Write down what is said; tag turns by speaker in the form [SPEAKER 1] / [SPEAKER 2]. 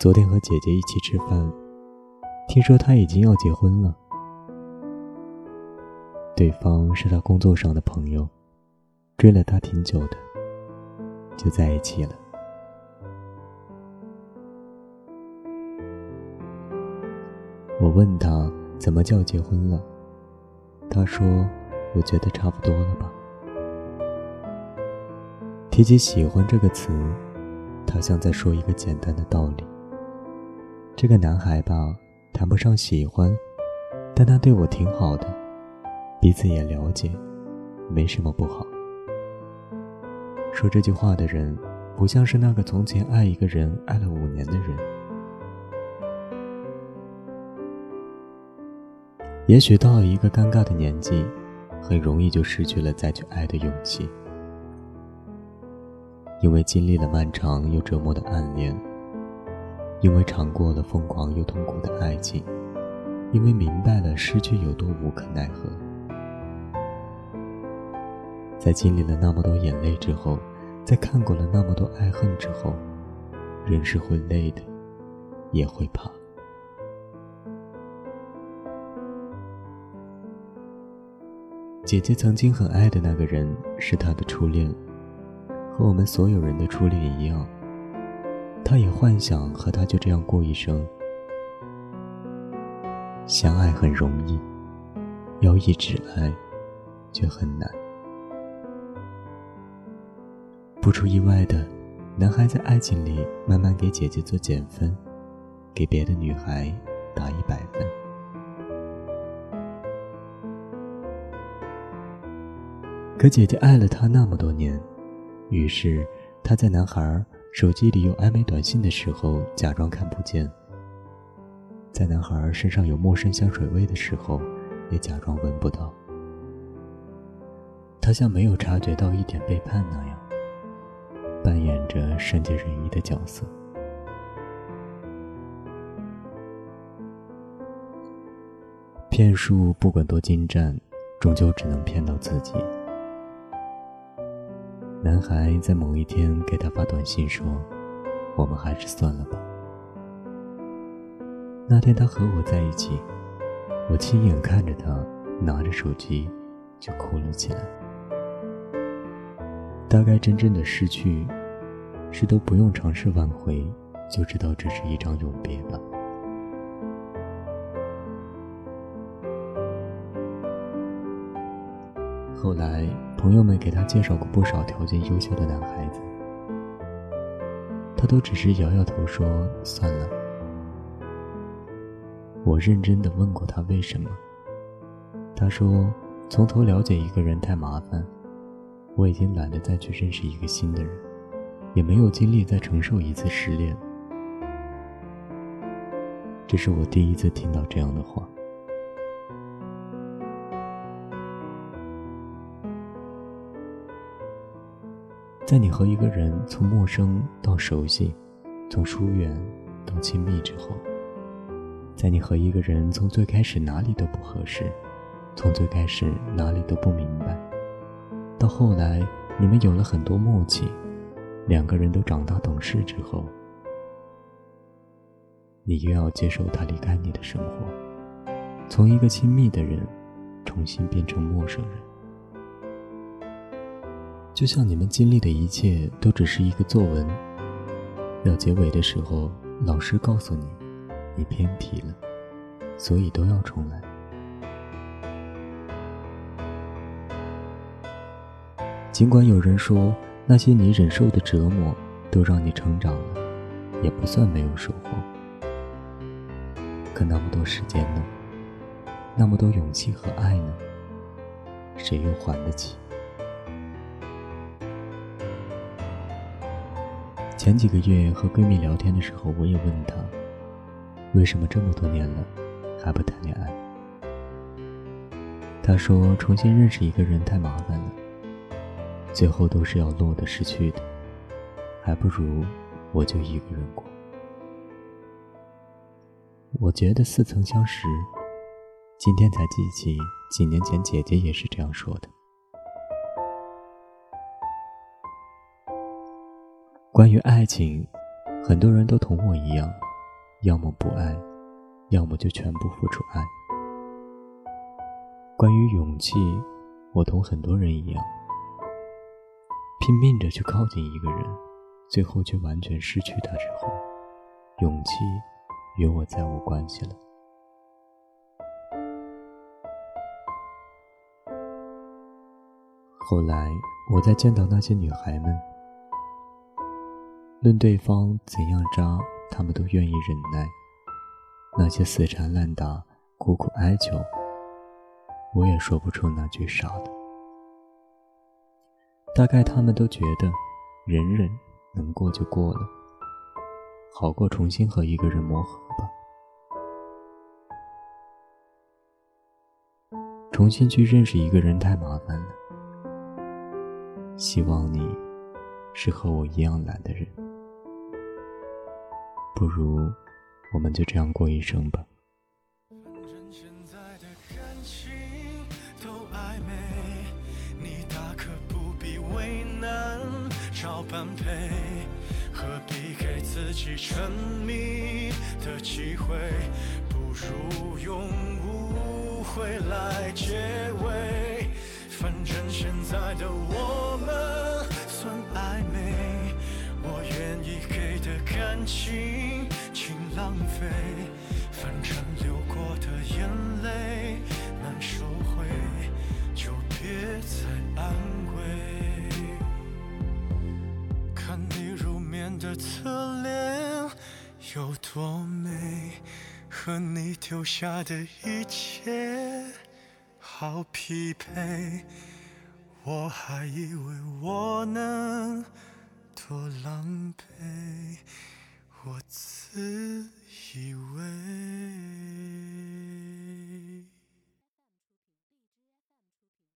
[SPEAKER 1] 昨天和姐姐一起吃饭，听说他已经要结婚了。对方是他工作上的朋友，追了他挺久的，就在一起了。我问他怎么叫结婚了，他说：“我觉得差不多了吧。”提起“喜欢”这个词，他像在说一个简单的道理。这个男孩吧，谈不上喜欢，但他对我挺好的，彼此也了解，没什么不好。说这句话的人，不像是那个从前爱一个人爱了五年的人。也许到了一个尴尬的年纪，很容易就失去了再去爱的勇气，因为经历了漫长又折磨的暗恋。因为尝过了疯狂又痛苦的爱情，因为明白了失去有多无可奈何，在经历了那么多眼泪之后，在看过了那么多爱恨之后，人是会累的，也会怕。姐姐曾经很爱的那个人是她的初恋，和我们所有人的初恋一样。他也幻想和他就这样过一生。相爱很容易，要一直爱，却很难。不出意外的，男孩在爱情里慢慢给姐姐做减分，给别的女孩打一百分。可姐姐爱了他那么多年，于是他在男孩手机里有暧昧短信的时候，假装看不见；在男孩身上有陌生香水味的时候，也假装闻不到。他像没有察觉到一点背叛那样，扮演着善解人意的角色。骗术不管多精湛，终究只能骗到自己。男孩在某一天给他发短信说：“我们还是算了吧。”那天他和我在一起，我亲眼看着他拿着手机就哭了起来。大概真正的失去，是都不用尝试挽回，就知道这是一场永别吧。后来，朋友们给他介绍过不少条件优秀的男孩子，他都只是摇摇头说：“算了。”我认真的问过他为什么，他说：“从头了解一个人太麻烦，我已经懒得再去认识一个新的人，也没有精力再承受一次失恋。”这是我第一次听到这样的话。在你和一个人从陌生到熟悉，从疏远到亲密之后，在你和一个人从最开始哪里都不合适，从最开始哪里都不明白，到后来你们有了很多默契，两个人都长大懂事之后，你又要接受他离开你的生活，从一个亲密的人，重新变成陌生人。就像你们经历的一切都只是一个作文，要结尾的时候，老师告诉你，你偏题了，所以都要重来。尽管有人说那些你忍受的折磨都让你成长了，也不算没有收获。可那么多时间呢？那么多勇气和爱呢？谁又还得起？前几个月和闺蜜聊天的时候，我也问她，为什么这么多年了还不谈恋爱？她说，重新认识一个人太麻烦了，最后都是要落得失去的，还不如我就一个人过。我觉得似曾相识，今天才记起几年前姐姐也是这样说的。关于爱情，很多人都同我一样，要么不爱，要么就全部付出爱。关于勇气，我同很多人一样，拼命着去靠近一个人，最后却完全失去他之后，勇气与我再无关系了。后来，我再见到那些女孩们，论对方怎样渣，他们都愿意忍耐；那些死缠烂打、苦苦哀求，我也说不出那句啥的。大概他们都觉得，忍忍能过就过了，好过重新和一个人磨合吧。重新去认识一个人太麻烦了。希望你是和我一样懒的人，不如我们就这样过一生吧。
[SPEAKER 2] 反正现在的感情都暧昧，你大可不必为难找般配，何必给自己沉迷的机会？不如用误会来结尾。反正现在的我们算暧昧，我愿意给的感情飞。反正流过的眼泪难收回，就别再安慰。看你入眠的侧脸有多美，和你丢下的一切。好匹配，我还以为我能多狼狈，我自以为